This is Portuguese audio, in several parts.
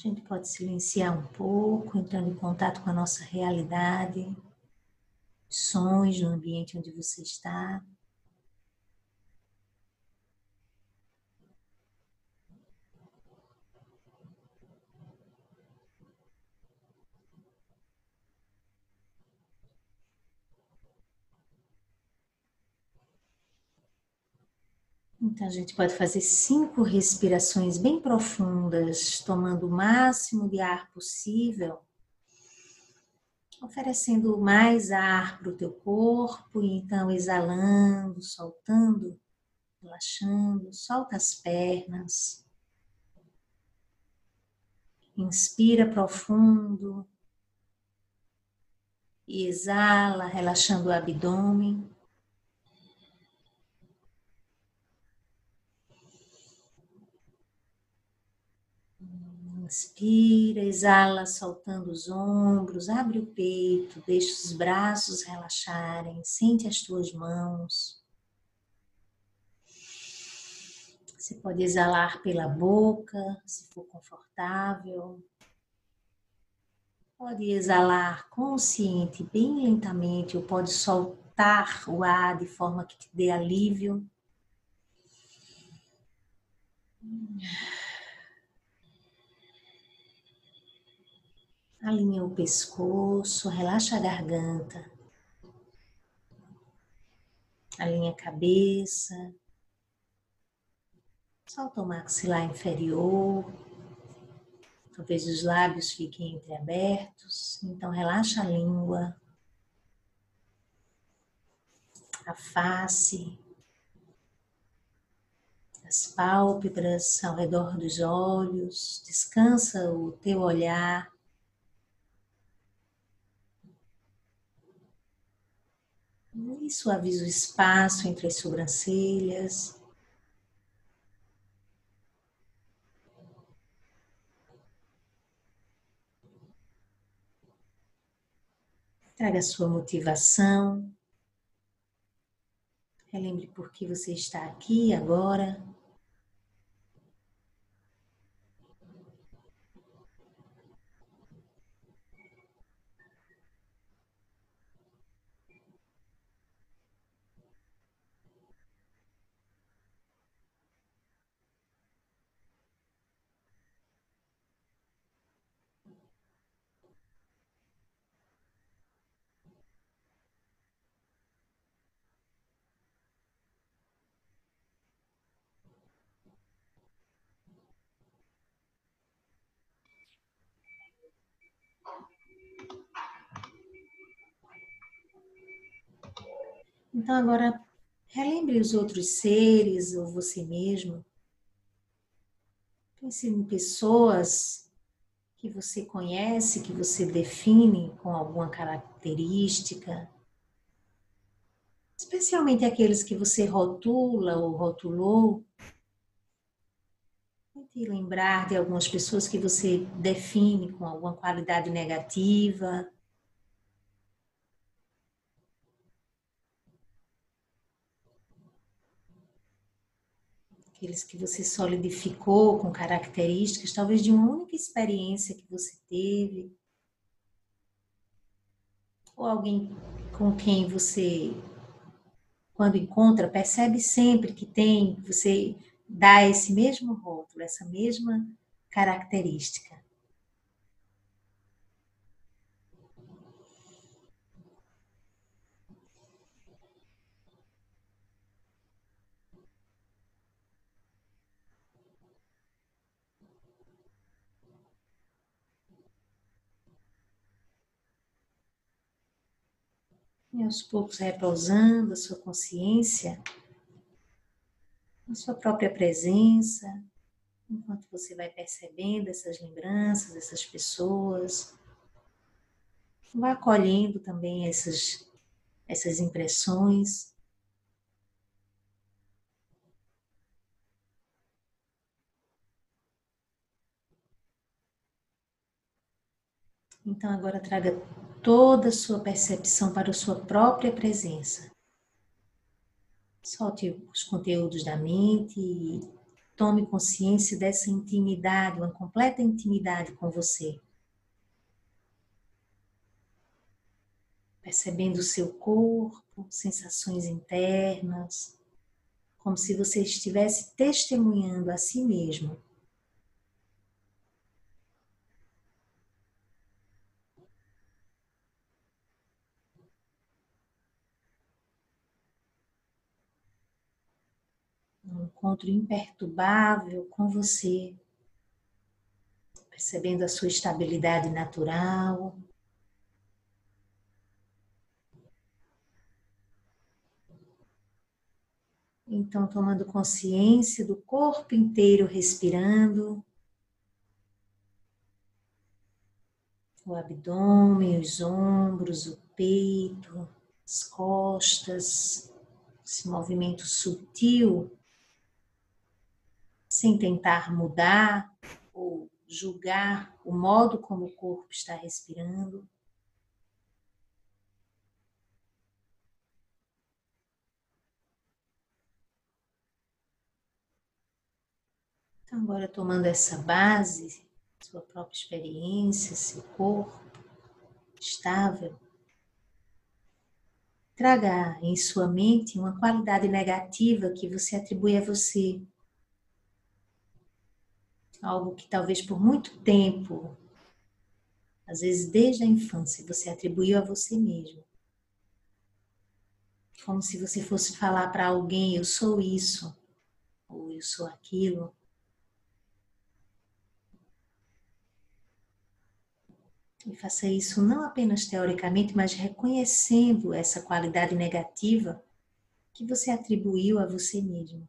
A gente pode silenciar um pouco, entrando em contato com a nossa realidade, sons no ambiente onde você está. Então, a gente pode fazer cinco respirações bem profundas, tomando o máximo de ar possível, oferecendo mais ar para o teu corpo, e então exalando, soltando, relaxando, solta as pernas. Inspira profundo e exala, relaxando o abdômen. Inspira, exala, soltando os ombros, abre o peito, deixa os braços relaxarem, sente as tuas mãos. Você pode exalar pela boca, se for confortável. Pode exalar consciente, bem lentamente, ou pode soltar o ar de forma que te dê alívio. Alinha o pescoço, relaxa a garganta. Alinha a cabeça. Solta o maxilar inferior. Talvez os lábios fiquem entreabertos. Então, relaxa a língua. A face. As pálpebras ao redor dos olhos. Descansa o teu olhar E suaviza o espaço entre as sobrancelhas. Traga sua motivação. Relembre por que você está aqui agora. Então, agora, relembre os outros seres ou você mesmo. Pense em pessoas que você conhece, que você define com alguma característica. Especialmente aqueles que você rotula ou rotulou. Tente lembrar de algumas pessoas que você define com alguma qualidade negativa aqueles que você solidificou com características, talvez de uma única experiência que você teve, ou alguém com quem você, quando encontra, percebe sempre que tem, você dá esse mesmo rótulo, essa mesma característica. E aos poucos repousando a sua consciência, a sua própria presença, enquanto você vai percebendo essas lembranças, essas pessoas, vai acolhendo também essas, essas impressões. Então agora traga toda a sua percepção para a sua própria presença. Solte os conteúdos da mente e tome consciência dessa intimidade, uma completa intimidade com você. Percebendo o seu corpo, sensações internas, como se você estivesse testemunhando a si mesmo. Encontro imperturbável com você, percebendo a sua estabilidade natural. Então, tomando consciência do corpo inteiro respirando, o abdômen, os ombros, o peito, as costas, esse movimento sutil, sem tentar mudar ou julgar o modo como o corpo está respirando. Então, agora tomando essa base, sua própria experiência, seu corpo estável, traga em sua mente uma qualidade negativa que você atribui a você. Algo que talvez por muito tempo, às vezes desde a infância, você atribuiu a você mesmo. Como se você fosse falar para alguém: eu sou isso, ou eu sou aquilo. E faça isso não apenas teoricamente, mas reconhecendo essa qualidade negativa que você atribuiu a você mesmo.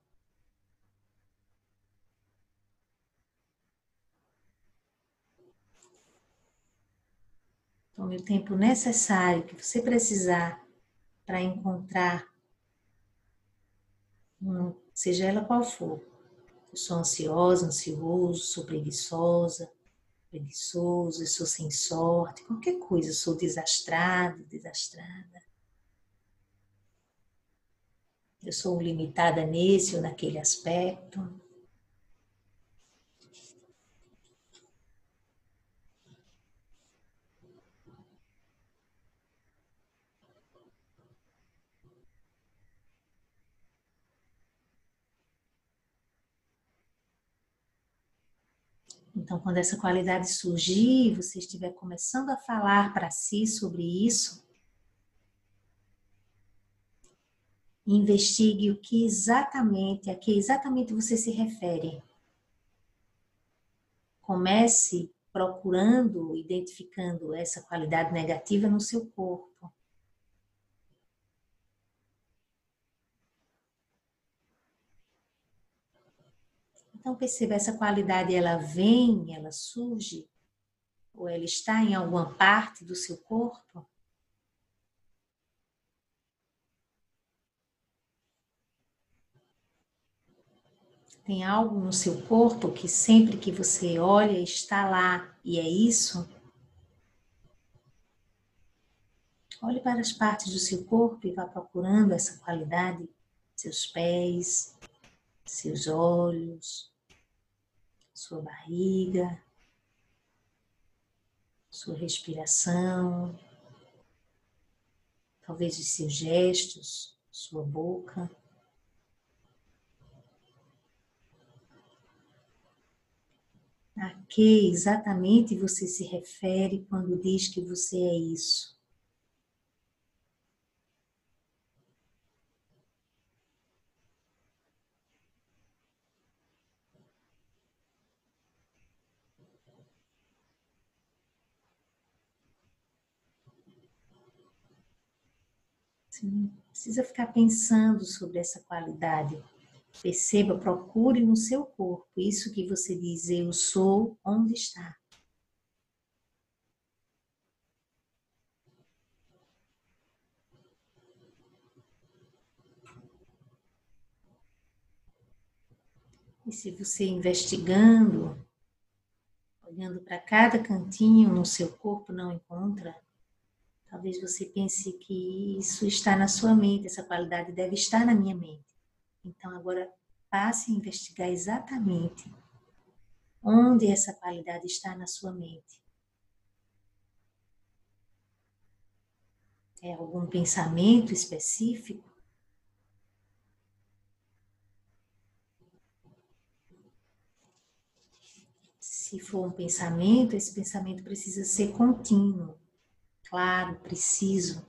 Tome o tempo necessário que você precisar para encontrar, seja ela qual for. Eu sou ansiosa, ansioso, sou preguiçosa, preguiçoso, eu sou sem sorte, qualquer coisa, sou desastrado, desastrada. Eu sou limitada nesse ou naquele aspecto. Então, quando essa qualidade surgir, você estiver começando a falar para si sobre isso, investigue o que exatamente, a que exatamente você se refere. Comece procurando, identificando essa qualidade negativa no seu corpo. Então perceba essa qualidade, ela vem, ela surge, ou ela está em alguma parte do seu corpo? Tem algo no seu corpo que sempre que você olha está lá e é isso? Olhe para as partes do seu corpo e vá procurando essa qualidade, seus pés, seus olhos, sua barriga, sua respiração, talvez os seus gestos, sua boca. A que exatamente você se refere quando diz que você é isso? Sim, precisa ficar pensando sobre essa qualidade. Perceba, procure no seu corpo isso que você diz, eu sou, onde está. E se você investigando, olhando para cada cantinho no seu corpo, não encontra, Talvez você pense que isso está na sua mente, essa qualidade deve estar na minha mente. Então agora passe a investigar exatamente onde essa qualidade está na sua mente. É algum pensamento específico? Se for um pensamento, esse pensamento precisa ser contínuo, claro, preciso,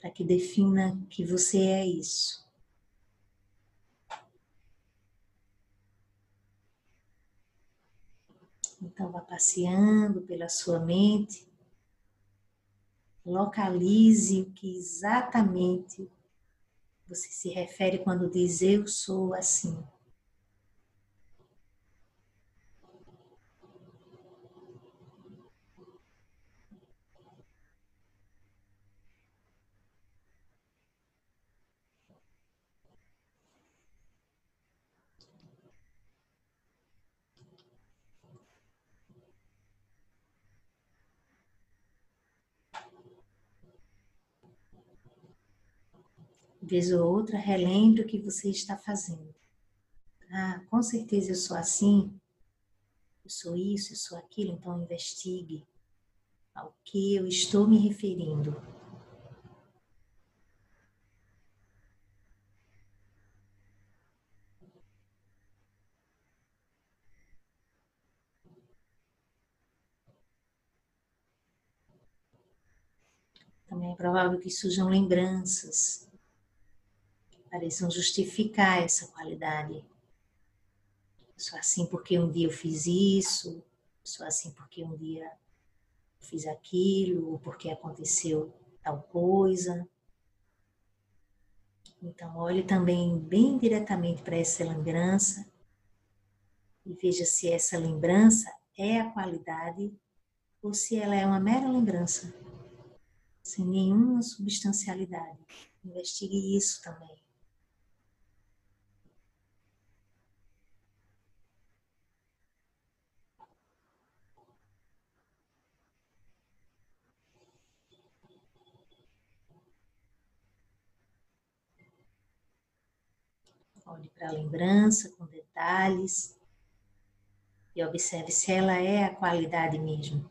para que defina que você é isso. Então, vá passeando pela sua mente, localize o que exatamente você se refere quando diz eu sou assim. Vez ou outra, relembre o que você está fazendo. Ah, com certeza eu sou assim, eu sou isso, eu sou aquilo, então investigue ao que eu estou me referindo. Também é provável que surjam lembranças pareçam justificar essa qualidade. sou assim porque um dia eu fiz isso, sou assim porque um dia eu fiz aquilo, ou porque aconteceu tal coisa. Então, olhe também bem diretamente para essa lembrança e veja se essa lembrança é a qualidade ou se ela é uma mera lembrança, sem nenhuma substancialidade. Investigue isso também. Olhe para a lembrança com detalhes e observe se ela é a qualidade mesmo.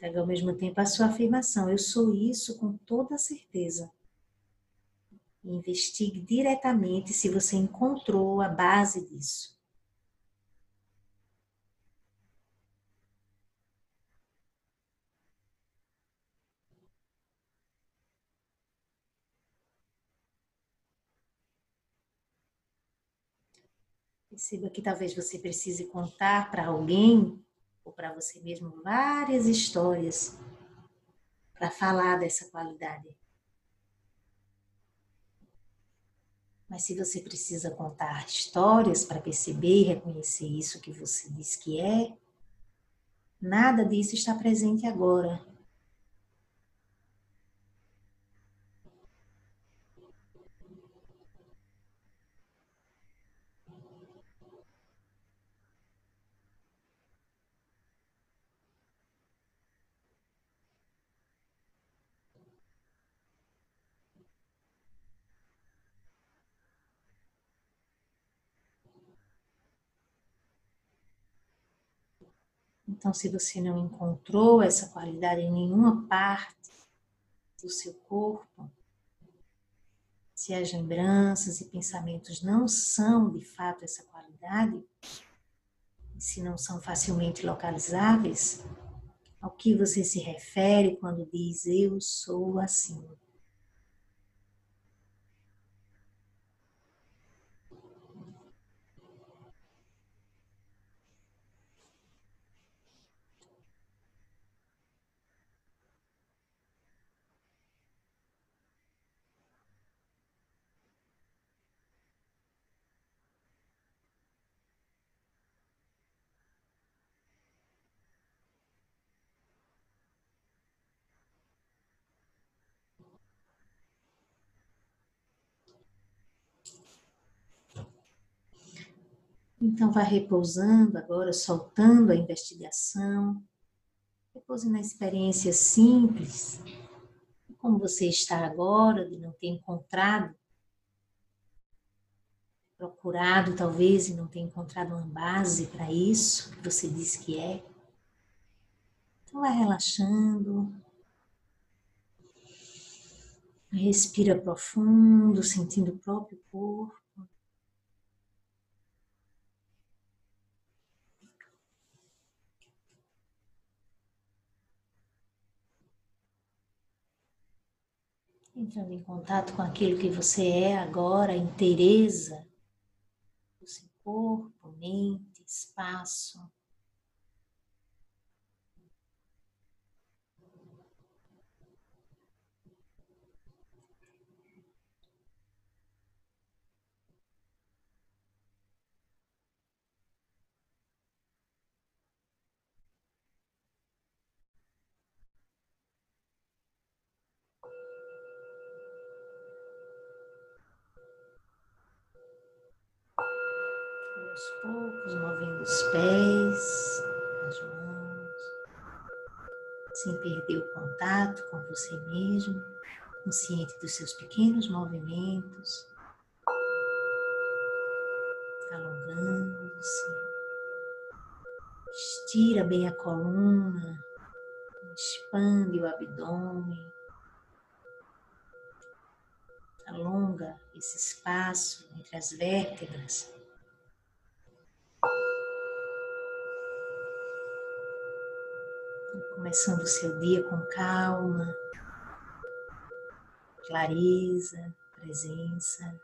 Traga ao mesmo tempo a sua afirmação: Eu sou isso com toda certeza. investigue diretamente se você encontrou a base disso. Perceba que talvez você precise contar para alguém ou para você mesmo várias histórias para falar dessa qualidade. Mas se você precisa contar histórias para perceber e reconhecer isso que você diz que é, nada disso está presente agora. Então, se você não encontrou essa qualidade em nenhuma parte do seu corpo, se as lembranças e pensamentos não são de fato essa qualidade, se não são facilmente localizáveis, ao que você se refere quando diz eu sou assim? Então, vá repousando agora, soltando a investigação. Repouse na experiência simples, como você está agora, de não ter encontrado, procurado talvez e não ter encontrado uma base para isso que você disse que é. Então, vai relaxando. Respira profundo, sentindo o próprio corpo. Entrando em contato com aquilo que você é agora, inteireza do seu corpo, mente, espaço. Aos poucos, movendo os pés, as mãos, sem perder o contato com você mesmo, consciente dos seus pequenos movimentos, alongando-se. Estira bem a coluna, expande o abdômen, alonga esse espaço entre as vértebras começando o seu dia com calma, clareza, presença.